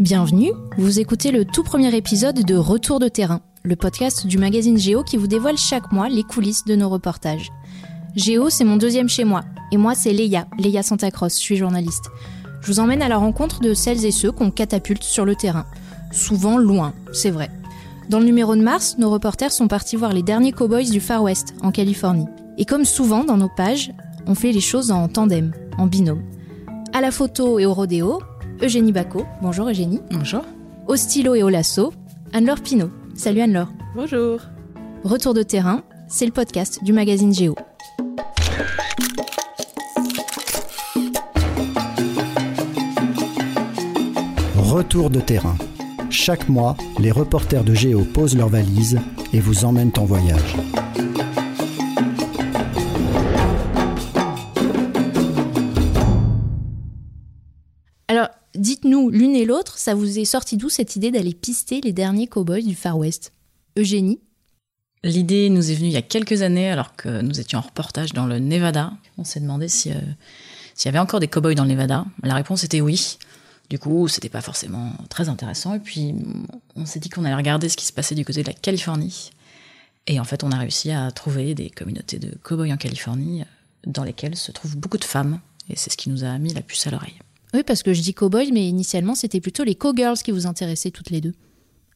Bienvenue, vous écoutez le tout premier épisode de Retour de terrain, le podcast du magazine Géo qui vous dévoile chaque mois les coulisses de nos reportages. Géo, c'est mon deuxième chez moi, et moi c'est Léa, Léa Santacross, je suis journaliste. Je vous emmène à la rencontre de celles et ceux qu'on catapulte sur le terrain. Souvent loin, c'est vrai. Dans le numéro de mars, nos reporters sont partis voir les derniers cowboys du Far West, en Californie. Et comme souvent dans nos pages, on fait les choses en tandem, en binôme. À la photo et au rodéo, Eugénie Bacot. Bonjour Eugénie. Bonjour. Au stylo et au lasso, Anne-Laure Pinault. Salut Anne-Laure. Bonjour. Retour de terrain, c'est le podcast du magazine Géo. Retour de terrain. Chaque mois, les reporters de Géo posent leurs valises et vous emmènent en voyage. Ça vous est sorti d'où cette idée d'aller pister les derniers cowboys du Far West? Eugénie? L'idée nous est venue il y a quelques années alors que nous étions en reportage dans le Nevada. On s'est demandé si, euh, s'il y avait encore des cowboys dans le Nevada. La réponse était oui. Du coup, c'était pas forcément très intéressant. Et puis, on s'est dit qu'on allait regarder ce qui se passait du côté de la Californie. Et en fait, on a réussi à trouver des communautés de cowboys en Californie euh, dans lesquelles se trouvent beaucoup de femmes. Et c'est ce qui nous a mis la puce à l'oreille. Oui, parce que je dis cowboy, mais initialement, c'était plutôt les cowgirls qui vous intéressaient toutes les deux.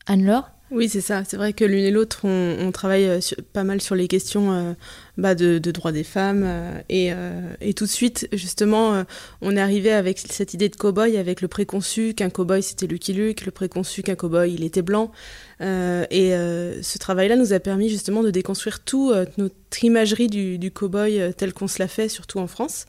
Anne-Laure? Oui, c'est ça. C'est vrai que l'une et l'autre, on, travaille euh, pas mal sur les questions euh, bah, de, droits des femmes. euh, et, tout de suite, justement, on est arrivé avec cette idée de cow-boy, avec le préconçu qu'un cow-boy c'était Lucky Luke, le préconçu qu'un cow-boy il était blanc. Et ce travail-là nous a permis justement de déconstruire tout euh, notre imagerie du, du cow-boy tel qu'on se l'a fait, surtout en France.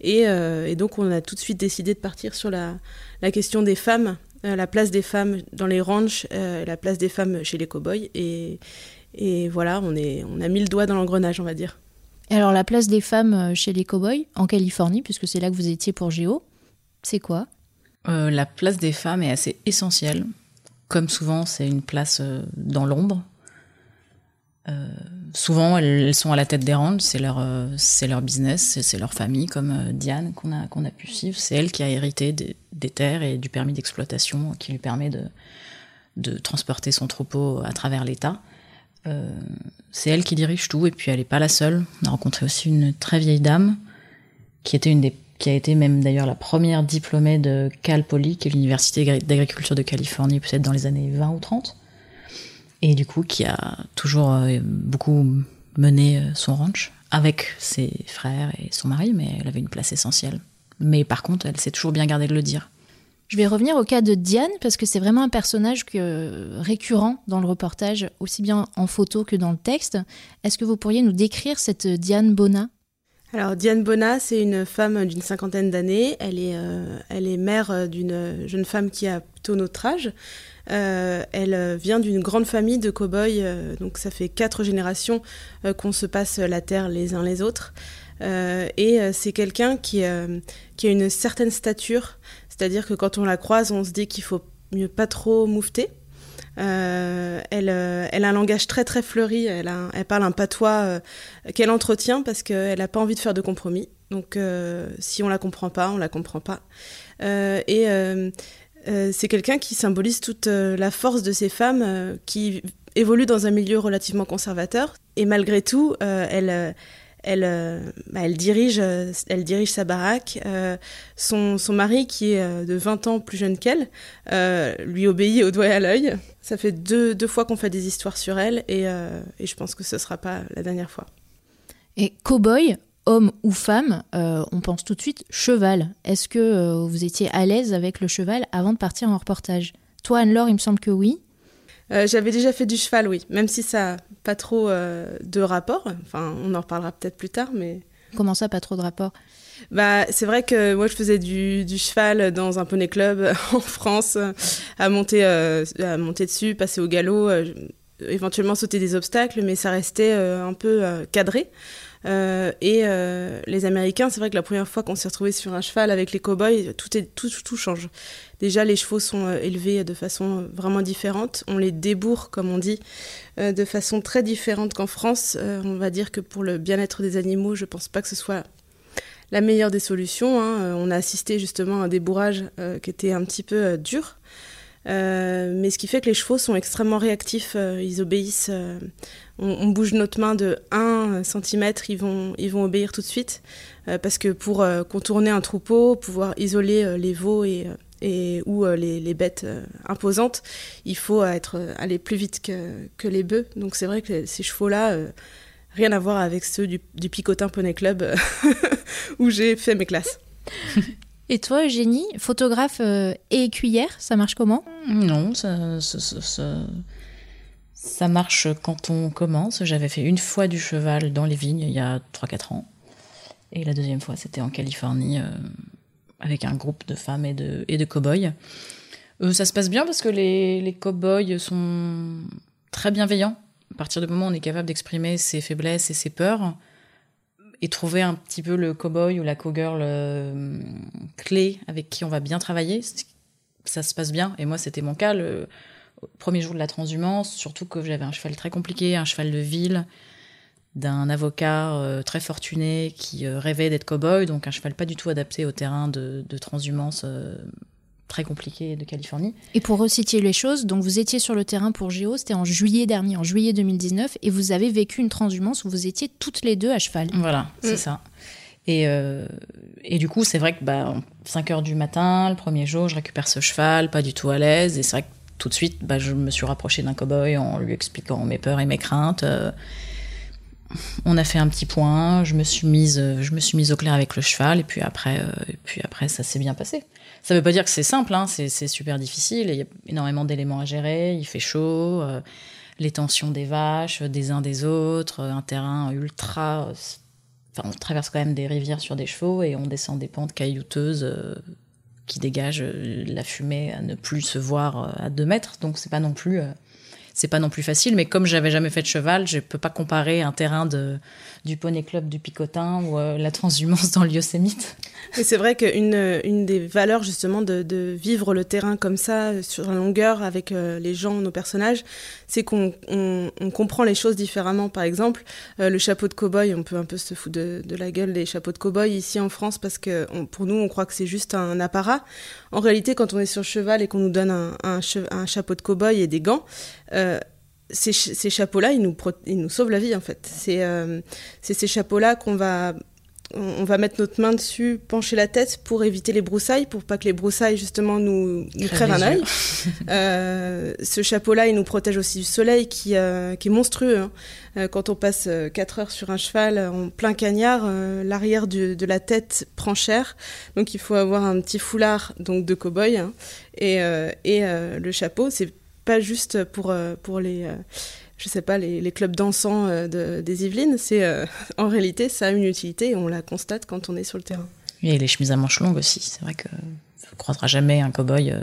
Et, euh, et donc, on a tout de suite décidé de partir sur la, la question des femmes, euh, la place des femmes dans les ranchs, euh, la place des femmes chez les cow-boys. Et, et voilà, on, est, on a mis le doigt dans l'engrenage, on va dire. Et alors, la place des femmes chez les cowboys, en Californie, puisque c'est là que vous étiez pour Géo, c'est quoi? Euh, la place des femmes est assez essentielle. Comme souvent, c'est une place dans l'ombre. Euh, souvent, elles, sont à la tête des rangs, c'est leur, euh, c'est leur business, c'est- leur famille, comme euh, Diane qu'on a, qu'on a pu suivre. C'est elle qui a hérité des, terres et du permis d'exploitation qui lui permet de, de transporter son troupeau à travers l'État. Euh, c'est elle qui dirige tout, et puis elle n'est pas la seule. On a rencontré aussi une très vieille dame qui était une des qui a été même d'ailleurs la première diplômée de Cal Poly, qui est l'université agri- d'agriculture de Californie, peut-être dans les années 20 ou 30. Et du coup, qui a toujours euh, beaucoup mené euh, son ranch avec ses frères et son mari, mais elle avait une place essentielle. Mais par contre, elle s'est toujours bien gardée de le dire. Je vais revenir au cas de Diane, parce que c'est vraiment un personnage récurrent dans le reportage, aussi bien en photo que dans le texte. Est-ce que vous pourriez nous décrire cette Diane Bona? Alors, Diane Bona, c'est une femme d'une cinquantaine d'années. Elle, est, euh, elle est mère euh, d'une jeune femme qui a plutôt notre âge. Euh, elle vient d'une grande famille de cow-boys, donc ça fait quatre générations qu'on se passe la terre les uns les autres. Et c'est quelqu'un qui, qui a une certaine stature, c'est-à-dire que quand on la croise, on se dit qu'il faut mieux pas trop moufter. Euh, elle, euh, elle a un langage très très fleuri, elle, parle un patois euh, qu'elle entretient parce qu'elle n'a pas envie de faire de compromis. Donc si on la comprend pas, on la comprend pas. Et c'est quelqu'un qui symbolise toute la force de ces femmes qui évoluent dans un milieu relativement conservateur. Et malgré tout, elle, elle, euh, bah, elle, dirige, euh, elle dirige sa baraque. Euh, son, son mari, qui est de 20 ans plus jeune qu'elle, lui obéit au doigt et à l'œil. Ça fait deux, deux fois qu'on fait des histoires sur elle et, et je pense que ce ne sera pas la dernière fois. Et cowboy, homme ou femme, euh, on pense tout de suite cheval. Est-ce que euh, vous étiez à l'aise avec le cheval avant de partir en reportage? Toi, Anne-Laure, il me semble que oui. Euh, J'avais déjà fait du cheval, oui, même si ça pas trop euh, de rapport. Enfin, on en reparlera peut-être plus tard, mais Comment ça, pas trop de rapport? Bah, c'est vrai que moi je faisais du, du cheval dans un poney club en France, à monter, euh, à monter dessus, passer au galop, euh, éventuellement sauter des obstacles, mais ça restait un peu cadré. Euh, et euh, les Américains, c'est vrai que la première fois qu'on s'est retrouvé sur un cheval avec les cow-boys, tout, est, tout, tout change. Déjà, les chevaux sont euh, élevés de façon vraiment différente. On les débourre, comme on dit, de façon très différente qu'en France. On va dire que pour le bien-être des animaux, je pense pas que ce soit la meilleure des solutions. Hein. On a assisté justement à un débourrage qui était un petit peu dur. Mais ce qui fait que les chevaux sont extrêmement réactifs, ils obéissent. On, bouge notre main de 1 cm, ils vont, ils vont obéir tout de suite. parce que pour contourner un troupeau, pouvoir isoler les veaux et, ou euh, les, bêtes euh, imposantes, il faut être, euh, aller plus vite que, que les bœufs. Donc c'est vrai que ces chevaux-là, rien à voir avec ceux du, du Picotin Poney Club où j'ai fait mes classes. Et toi, Eugénie, photographe et cuillère, ça marche comment? Non, ça, ça, ça, marche quand on commence. J'avais fait une fois du cheval dans les vignes il y a 3-4 ans. Et la deuxième fois, c'était en Californie avec un groupe de femmes et de, et de cow-boys. Euh, ça se passe bien parce que les, les cow-boys sont très bienveillants. À partir du moment où on est capable d'exprimer ses faiblesses et ses peurs, et trouver un petit peu le cow-boy ou la cow-girl euh, clé avec qui on va bien travailler, ça se passe bien. Et moi, c'était mon cas le premier jour de la transhumance, surtout que j'avais un cheval très compliqué, un cheval de ville, d'un avocat euh, très fortuné qui euh, rêvait d'être cow-boy, donc un cheval pas du tout adapté au terrain de, transhumance euh, très compliqué de Californie. Et pour resituer les choses, donc vous étiez sur le terrain pour Géo, c'était en juillet dernier, en juillet 2019, et vous avez vécu une transhumance où vous étiez toutes les deux à cheval. Voilà, c'est mm. ça. Et, et, du coup, c'est vrai que bah, 5 heures du matin, le premier jour, je récupère ce cheval, pas du tout à l'aise, et c'est vrai que tout de suite, bah, je me suis rapprochée d'un cow-boy en lui expliquant mes peurs et mes craintes on a fait un petit point, je me suis mise, je me suis mise au clair avec le cheval, et puis après, euh, puis après ça s'est bien passé. Ça veut pas dire que c'est simple, hein, c'est super difficile, il y a énormément d'éléments à gérer, il fait chaud, euh, les tensions des vaches, des uns des autres, un terrain ultra... Enfin, on traverse quand même des rivières sur des chevaux, et on descend des pentes caillouteuses euh, qui dégagent la fumée à ne plus se voir à deux mètres, donc c'est pas non plus c'est pas non plus facile. Mais comme j'avais jamais fait de cheval, je peux pas comparer un terrain de, du Poney Club du Picotin ou euh, la transhumance dans le Yosemite. Et c'est vrai qu'une une des valeurs justement de, vivre le terrain comme ça, sur la longueur, avec euh, les gens, nos personnages, c'est qu'on on, comprend les choses différemment. Par exemple, euh, le chapeau de cow-boy, on peut un peu se foutre de, de la gueule des chapeaux de cow-boy ici en France parce que pour nous, on croit que c'est juste un apparat. En réalité, quand on est sur cheval et qu'on nous donne un, un, chapeau de cow-boy et des gants, ces, ces chapeaux-là, ils nous, ils nous sauvent la vie en fait. C'est euh, ces chapeaux-là qu'on va on va mettre notre main dessus, pencher la tête pour éviter les broussailles, pour pas que les broussailles justement nous, nous crèvent un œil. euh, ce chapeau-là, il nous protège aussi du soleil qui, euh, qui est monstrueux. Hein. Euh, quand on passe 4 heures sur un cheval en plein cagnard, l'arrière de la tête prend cher. Donc il faut avoir un petit foulard donc de cow-boy hein. et, et le chapeau, c'est pas juste pour, pour les je sais pas, les, clubs dansants euh, des Yvelines, c'est euh, en réalité ça a une utilité et on la constate quand on est sur le terrain. Et les chemises à manches longues aussi, c'est vrai que ne croisera jamais un cow-boy euh,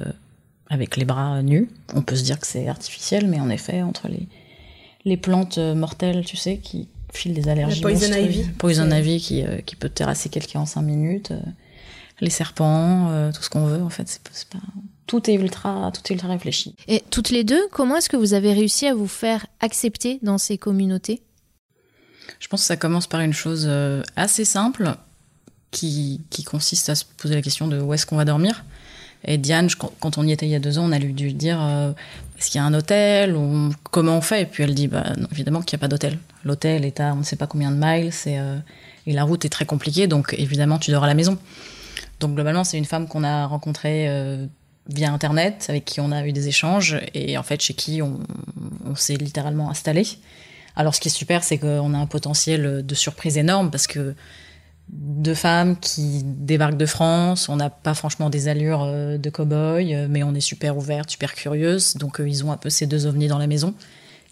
avec les bras nus. On peut se dire que c'est artificiel, mais en effet, entre les, les plantes mortelles, tu sais, qui filent des allergies. La poison ivy. Poison ivy qui, qui peut terrasser quelqu'un en 5 minutes. Les serpents, tout ce qu'on veut, en fait, c'est pas tout est ultra, tout est ultra réfléchi. Et toutes les deux, comment est-ce que vous avez réussi à vous faire accepter dans ces communautés? Je pense que ça commence par une chose euh, assez simple qui, qui consiste à se poser la question de où est-ce qu'on va dormir. Et Diane, quand on y était il y a deux ans, on a dû dire euh, est-ce qu'il y a un hôtel ou comment on fait? Et puis elle dit bah, évidemment qu'il n'y a pas d'hôtel. L'hôtel est à on ne sait pas combien de miles euh, et la route est très compliquée, donc évidemment tu dors à la maison. Donc globalement, c'est une femme qu'on a rencontrée via Internet, avec qui on a eu des échanges, et en fait chez qui on, s'est littéralement installé. Alors ce qui est super, c'est qu'on a un potentiel de surprise énorme, parce que deux femmes qui débarquent de France, on n'a pas franchement des allures euh, de cow-boy, euh, mais on est super ouvertes, super curieuses, donc euh, ils ont un peu ces deux ovnis dans la maison,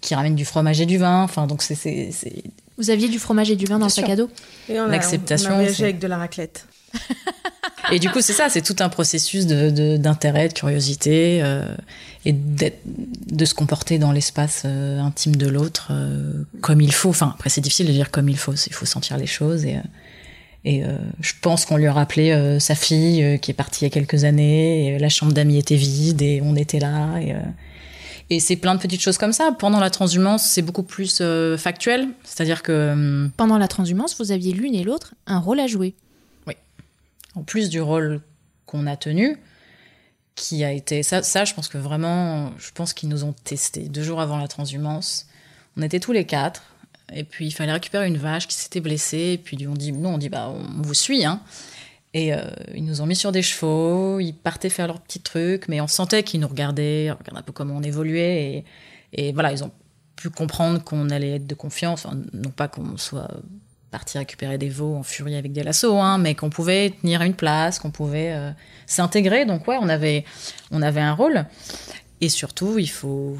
qui ramènent du fromage et du vin, enfin donc c'est... Vous aviez du fromage et du vin dans le sac à dos? L'acceptation. On a voyagé avec de la raclette. Et du coup, c'est ça, c'est tout un processus d'intérêt, de, curiosité euh, et de se comporter dans l'espace euh, intime de l'autre euh, comme il faut. Enfin, après, c'est difficile de dire comme il faut, il faut sentir les choses. Et, je pense qu'on lui a rappelé sa fille qui est partie il y a quelques années, et la chambre d'amis était vide et on était là. Et, et c'est plein de petites choses comme ça. Pendant la transhumance, c'est beaucoup plus factuel. C'est-à-dire que. Pendant la transhumance, vous aviez l'une et l'autre un rôle à jouer. En plus du rôle qu'on a tenu, qui a été ça, ça, je pense que vraiment, je pense qu'ils nous ont testé deux jours avant la transhumance. On était tous les quatre, et puis il fallait récupérer une vache qui s'était blessée, et puis on dit, nous on dit bah on vous suit, hein. Et euh, ils nous ont mis sur des chevaux, ils partaient faire leurs petits trucs, mais on sentait qu'ils nous regardaient, regardaient un peu comment on évoluait, et voilà, ils ont pu comprendre qu'on allait être de confiance, non pas qu'on soit parti récupérer des veaux en furie avec des lassos, hein, mais qu'on pouvait tenir une place, qu'on pouvait euh, s'intégrer. Donc ouais, on avait, on avait un rôle. Et surtout, il faut,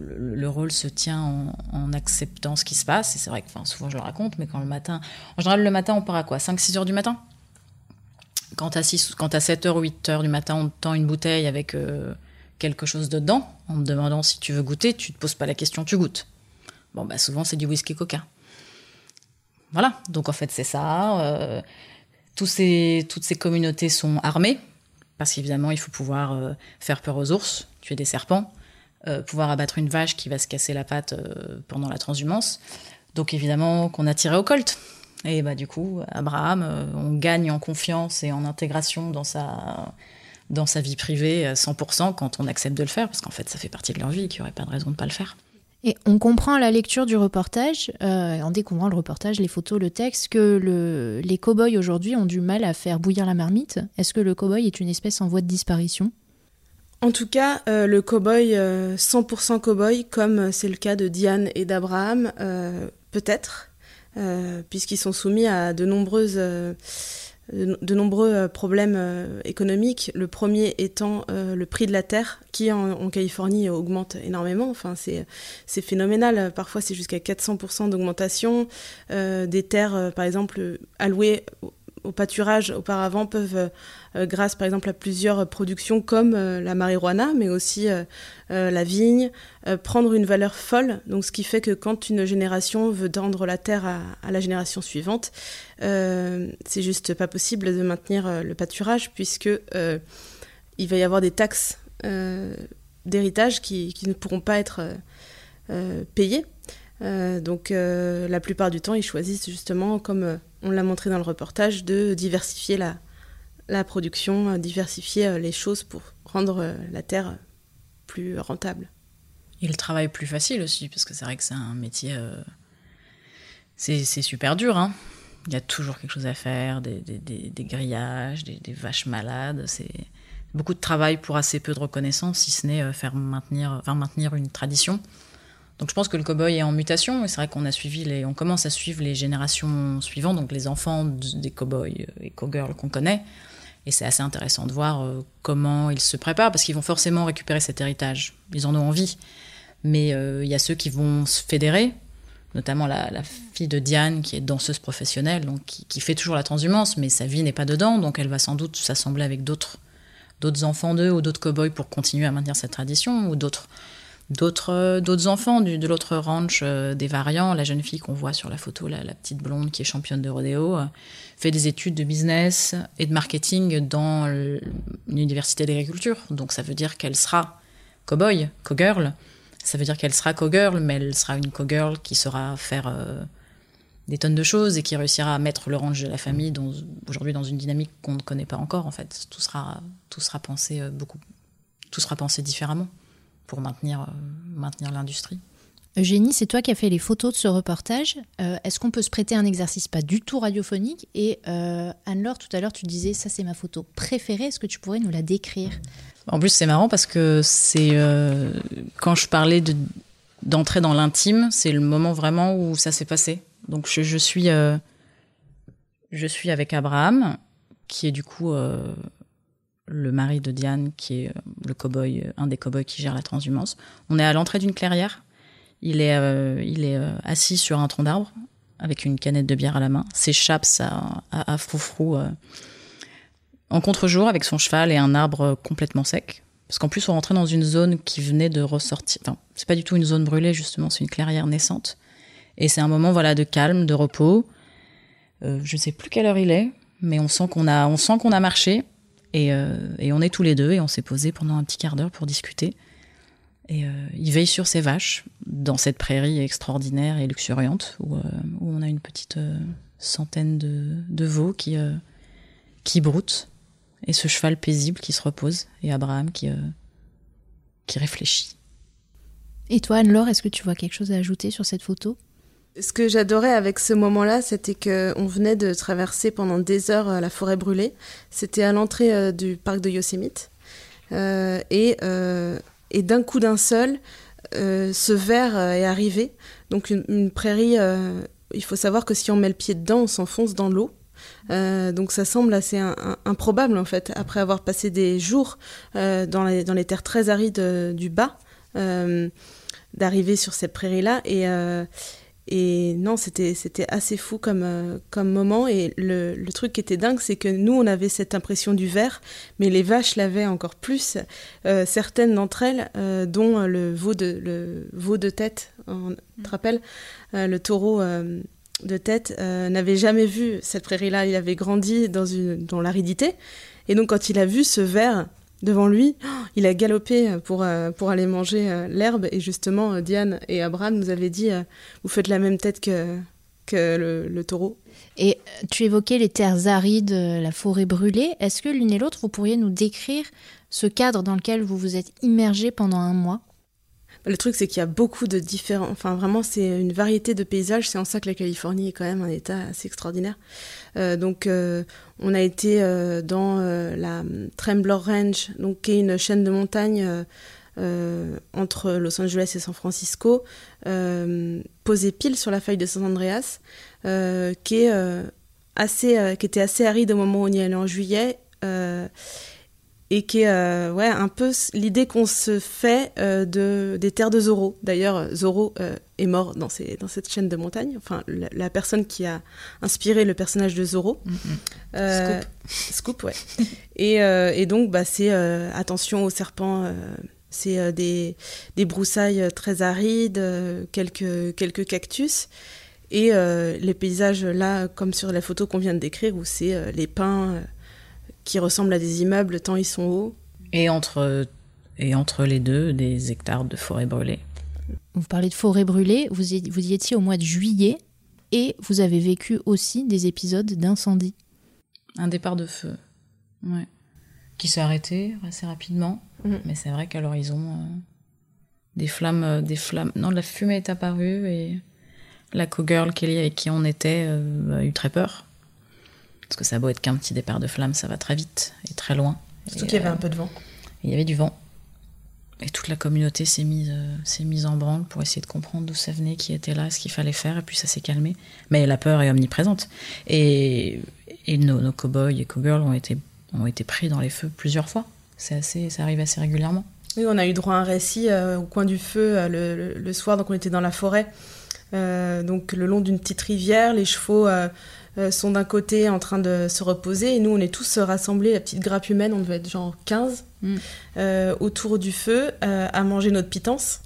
le, rôle se tient en, acceptant ce qui se passe. Et c'est vrai que souvent je le raconte, mais quand le matin, en général le matin on part à quoi? 5-6 heures du matin? Quand à, 6, quand à 7 heures ou 8 heures du matin on te tend une bouteille avec euh, quelque chose dedans, en te demandant si tu veux goûter, tu te poses pas la question, tu goûtes. Bon, bah souvent c'est du whisky coca. Voilà, donc en fait c'est ça. Euh, toutes ces communautés sont armées, parce qu'évidemment il faut pouvoir euh, faire peur aux ours, tuer des serpents, euh, pouvoir abattre une vache qui va se casser la patte pendant la transhumance. Donc évidemment qu'on a tiré au colt. Et bah du coup, Abraham, on gagne en confiance et en intégration dans sa, dans sa vie privée 100% quand on accepte de le faire, parce qu'en fait ça fait partie de leur vie, qu'il n'y aurait pas de raison de ne pas le faire. Et on comprend à la lecture du reportage, euh, en découvrant le reportage, les photos, le texte, que le, les cow-boys aujourd'hui ont du mal à faire bouillir la marmite. Est-ce que le cow-boy est une espèce en voie de disparition? En tout cas, euh, le cow-boy, 100% euh, cow-boy, comme c'est le cas de Diane et d'Abraham, peut-être, puisqu'ils sont soumis à de nombreuses de nombreux euh, problèmes euh, économiques. Le premier étant euh, le prix de la terre, qui en, Californie augmente énormément. Enfin, c'est phénoménal. Parfois, c'est jusqu'à 400% d'augmentation. des terres, par exemple, allouées au pâturage auparavant peuvent, euh, grâce par exemple à plusieurs productions comme euh, la marijuana, mais aussi euh, la vigne, prendre une valeur folle. Donc ce qui fait que quand une génération veut tendre la terre à, la génération suivante, c'est juste pas possible de maintenir le pâturage puisque il va y avoir des taxes d'héritage qui, ne pourront pas être payées. Donc la plupart du temps, ils choisissent justement, comme on l'a montré dans le reportage, de diversifier la, production, euh, diversifier euh, les choses pour rendre euh, la terre plus rentable. Et le travail plus facile aussi, parce que c'est vrai que c'est un métier. c'est super dur, hein. Il y a toujours quelque chose à faire, des, des, grillages, des, vaches malades. C'est beaucoup de travail pour assez peu de reconnaissance, si ce n'est faire maintenir, enfin, maintenir une tradition. Donc je pense que le cowboy est en mutation et c'est vrai qu'on a suivi les, on commence à suivre les générations suivantes, donc les enfants des cowboys et cowgirls qu'on connaît. Et c'est assez intéressant de voir euh, comment ils se préparent parce qu'ils vont forcément récupérer cet héritage. Ils en ont envie. Mais euh, il y a ceux qui vont se fédérer, notamment la, fille de Diane qui est danseuse professionnelle, donc qui, fait toujours la transhumance, mais sa vie n'est pas dedans, donc elle va sans doute s'assembler avec d'autres d'autres enfants d'eux ou d'autres cowboys pour continuer à maintenir cette tradition ou d'autres d'autres d'autres enfants de l'autre ranch euh, des variants. La jeune fille qu'on voit sur la photo, la, petite blonde qui est championne de rodéo, euh, fait des études de business et de marketing dans l'université d'agriculture. Donc ça veut dire qu'elle sera cowboy, cowgirl. Ça veut dire qu'elle sera cowgirl, mais elle sera une cowgirl qui saura faire euh, des tonnes de choses et qui réussira à mettre le ranch de la famille aujourd'hui dans une dynamique qu'on ne connaît pas encore. En fait, tout sera tout sera pensé beaucoup, tout sera pensé différemment pour maintenir, euh, maintenir l'industrie. Eugénie, c'est toi qui as fait les photos de ce reportage. Euh, est-ce qu'on peut se prêter un exercice pas du tout radiophonique Et euh, Anne-Laure, tout à l'heure, tu disais ça, c'est ma photo préférée. Est-ce que tu pourrais nous la décrire? En plus, c'est marrant parce que c'est quand je parlais de, d'entrer dans l'intime, c'est le moment vraiment où ça s'est passé. Donc je suis je suis avec Abraham, qui est du coup le mari de Diane, qui est euh, le cowboy, euh, un des cowboys qui gère la transhumance. On est à l'entrée d'une clairière. Il est, euh, il est assis sur un tronc d'arbre avec une canette de bière à la main, ses chaps à, à, froufrou en contre-jour avec son cheval et un arbre complètement sec. Parce qu'en plus, on rentrait dans une zone qui venait de ressortir. Enfin, c'est pas du tout une zone brûlée, justement, c'est une clairière naissante. Et c'est un moment, voilà, de calme, de repos. je ne sais plus quelle heure il est, mais on sent qu'on a, on sent qu'on a marché. Euh, et, on est tous les deux et on s'est posé pendant un petit quart d'heure pour discuter. Et euh, il veille sur ses vaches dans cette prairie extraordinaire et luxuriante où, euh, on a une petite centaine de, veaux qui, qui broute et ce cheval paisible qui se repose et Abraham qui, qui réfléchit. Et toi, Anne-Laure, est-ce que tu vois quelque chose à ajouter sur cette photo? Ce que j'adorais avec ce moment-là, c'était qu'on venait de traverser pendant des heures euh, la forêt brûlée. C'était à l'entrée euh, du parc de Yosemite. Euh, et, d'un coup d'un seul, ce verre est arrivé. Donc une, prairie, il faut savoir que si on met le pied dedans, on s'enfonce dans l'eau. Donc ça semble assez improbable en fait, après avoir passé des jours dans, les, terres très arides du bas, d'arriver sur cette prairie-là. Et, et non, c'était assez fou comme, euh, comme moment. Et le, le truc qui était dingue, c'est que nous, on avait cette impression du verre, mais les vaches l'avaient encore plus. Euh, certaines d'entre elles, euh, dont le veau de, le veau de tête, on, tu te rappelles, Euh, le taureau de tête, n'avait jamais vu cette prairie-là. Il avait grandi dans, une, dans l'aridité. Et donc, quand il a vu ce verre devant lui, il a galopé pour, euh, pour aller manger euh, l'herbe. Et justement, euh, Diane et Abraham nous avaient dit euh, Vous faites la même tête que, que le, le taureau. Et euh, tu évoquais les terres arides, euh, la forêt brûlée. Est-ce que l'une et l'autre, vous pourriez nous décrire ce cadre dans lequel vous vous êtes immergé pendant un mois? Le truc, c'est qu'il y a beaucoup de différents. Enfin, vraiment, c'est une variété de paysages. C'est en ça que la Californie est quand même un état assez extraordinaire. Euh, donc, euh, on a été euh, dans la Trembler Range, donc, qui est une chaîne de montagnes entre Los Angeles et San Francisco, posée pile sur la faille de San Andreas, qui, est, assez, qui était assez aride au moment où on y allait en juillet. Et qui est euh, ouais, un peu l'idée qu'on se fait euh, de, des terres de Zorro. D'ailleurs, euh, est mort dans, ces, dans cette chaîne de montagne, enfin la, la personne qui a inspiré le personnage de Zorro. Euh, Scoop, ouais. et, et donc, bah, c'est attention aux serpents, c'est des, des broussailles très arides, quelques, quelques cactus. Et les paysages là, comme sur la photo qu'on vient de décrire, où c'est les pins qui ressemblent à des immeubles tant ils sont hauts. Et entre, et entre les deux, des hectares de forêt brûlée. Vous parlez de forêt brûlée, vous y, vous y étiez au mois de juillet et vous avez vécu aussi des épisodes d'incendie. Un départ de feu. Ouais. Qui s'est arrêté assez rapidement. Mhm. Mais c'est vrai qu'à l'horizon, euh, des flammes, euh, des flammes. Non, la fumée est apparue et la co-girl Kelly avec qui on était euh, a eu très peur. Parce que ça a beau être qu'un petit départ de flamme, ça va très vite et très loin. Surtout qu'il y avait euh, un peu de vent. Il y avait du vent. Et toute la communauté s'est mise, euh, mise en branle pour essayer de comprendre d'où ça venait, qui était là, ce qu'il fallait faire, et puis ça s'est calmé. Mais la peur est omniprésente. Et, et nos, nos cow-boys et cow-girls ont été, ont été pris dans les feux plusieurs fois. C'est assez, ça arrive assez régulièrement. Oui, on a eu droit à un récit euh, au coin du feu euh, le, le- soir, donc on était dans la forêt, donc le long d'une petite rivière, les chevaux sont d'un côté en train de se reposer, et nous on est tous rassemblés, la petite grappe humaine, on devait être genre 15, Mm. euh, autour du feu, euh, à manger notre pitance.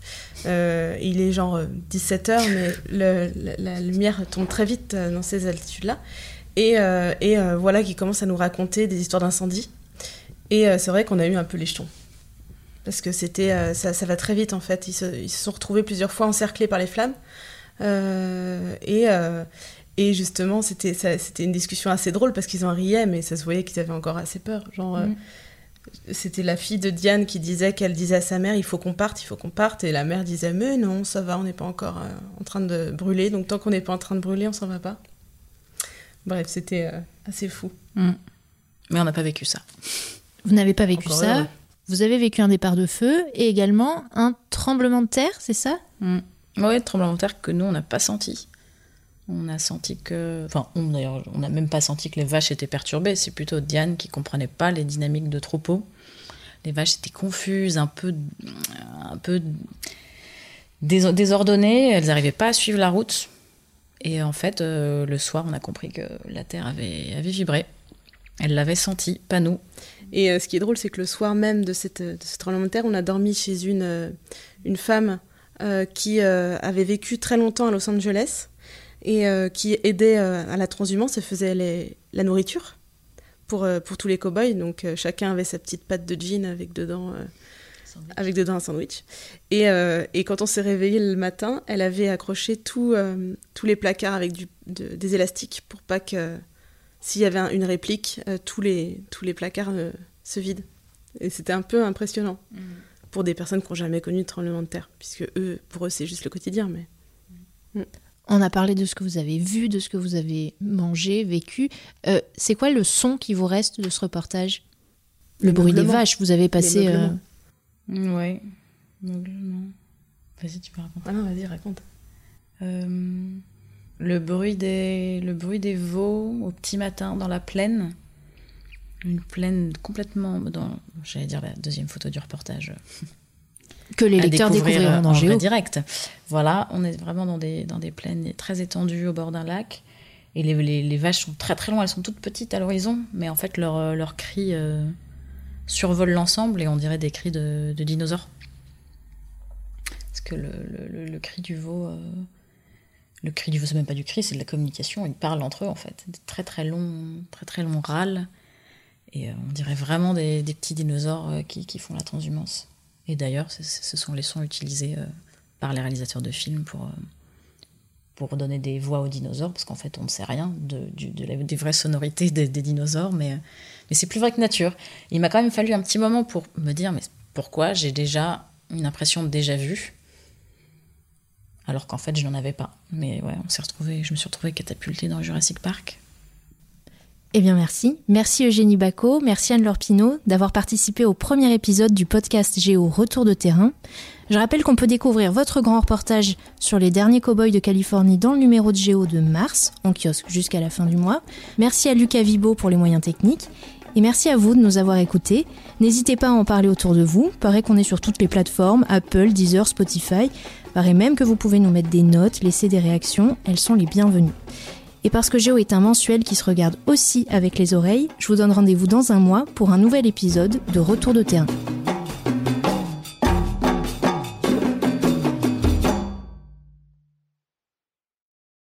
Euh, il est genre 17h, mais le- la, la lumière tombe très vite euh, dans ces altitudes-là. Et, euh, et euh, voilà qui commence à nous raconter des histoires d'incendie. Et euh, c'est vrai qu'on a eu un peu les jetons. Parce que c'était, euh, ça, ça va très vite en fait. Ils se, ils se sont retrouvés plusieurs fois encerclés par les flammes. Euh, et, euh, et justement, c'était, une discussion assez drôle parce qu'ils en riaient, mais ça se voyait qu'ils avaient encore assez peur. Genre, euh, Mm. c'était la fille de Diane qui disait qu'elle disait à sa mère il faut qu'on parte, il faut qu'on parte. Et la mère disait mais non, ça va, on n'est pas encore euh, en train de brûler. Donc tant qu'on n'est pas en train de brûler, on s'en va pas. Bref, c'était euh, assez fou. Mm. Mais on n'a pas vécu ça. Vous n'avez pas vécu Encore ça. heureux. Vous avez vécu un départ de feu et également un tremblement de terre, c'est ça? Mm. Ouais, tremblement de terre que nous, on n'a pas senti. On a senti que. Enfin, d'ailleurs, on n'a même pas senti que les vaches étaient perturbées. C'est plutôt Diane qui comprenait pas les dynamiques de troupeau. Les vaches étaient confuses, un peu. désordonnées. Elles n'arrivaient pas à suivre la route. Et en fait, euh, le soir, on a compris que la terre avait, vibré. Elle l'avait senti, pas nous. Et euh, ce qui est drôle, c'est que le soir même de, cette, ce tremblement de terre, on a dormi chez une, euh, femme qui avait vécu très longtemps à Los Angeles et euh, qui aidait euh, à la transhumance et faisait les- la nourriture pour, euh, pour tous les cow-boys. Donc chacun avait sa petite pâte de jean avec dedans, avec dedans un sandwich. Et, et quand on s'est réveillé le matin, elle avait accroché tout, tous les placards avec du, de- des élastiques pour pas que s'il y avait une réplique, tous, les, tous les placards se vident. Et c'était un peu impressionnant mm. pour des personnes qui n'ont jamais connu de tremblement de terre, puisque eux, pour eux, c'est juste le quotidien. Mais... Mm. On a parlé de ce que vous avez vu, de ce que vous avez mangé, vécu. Euh, c'est quoi le son qui vous reste de ce reportage? Le bruit des vaches, vous avez passé. Euh... Ouais, Vas-y, tu peux raconter. Ah non, vas-y, raconte. Euh, le, bruit des, le bruit des veaux au petit matin dans la plaine. Une plaine complètement. Dans, j'allais dire la deuxième photo du reportage que les lecteurs découvriront dans Géo. direct. Voilà, on est vraiment dans des, dans des plaines très étendues au bord d'un lac. Et les, les, vaches sont très très loin, elles sont toutes petites à l'horizon, mais en fait leurs leur cris euh, survolent l'ensemble et on dirait des cris de, de dinosaures. Parce que le, le, le cri du veau, euh, le cri du veau, c'est même pas du cri, c'est de la communication. Ils parlent entre eux en fait, des très très longs, très très longs râles. Et euh, on dirait vraiment des, des petits dinosaures qui, qui font la transhumance. Et d'ailleurs, ce sont les sons utilisés euh, par les réalisateurs de films pour, euh, pour donner des voix aux dinosaures, parce qu'en fait, on ne sait rien de, des vraies sonorités des, dinosaures, mais, euh, mais c'est plus vrai que nature. Il m'a quand même fallu un petit moment pour me dire, mais pourquoi j'ai déjà une impression déjà vu alors qu'en fait je n'en avais pas. Mais ouais, on s'est retrouvé, je me suis retrouvée catapultée dans Jurassic Park. Eh bien merci. Merci Eugénie Bacot, merci Anne-Laure d'avoir participé au premier épisode du podcast Géo Retour de terrain. Je rappelle qu'on peut découvrir votre grand reportage sur les derniers cowboys de Californie dans le numéro de Géo de mars, en kiosque jusqu'à la fin du mois. Merci à Lucas Vibo pour les moyens techniques. Et merci à vous de nous avoir écoutés. N'hésitez pas à en parler autour de vous. Paraît qu'on est sur toutes les plateformes, Apple, Deezer, Spotify. Paraît même que vous pouvez nous mettre des notes, laisser des réactions. Elles sont les bienvenues. Et parce que Géo est un mensuel qui se regarde aussi avec les oreilles, je vous donne rendez-vous dans un mois pour un nouvel épisode de Retour de terrain.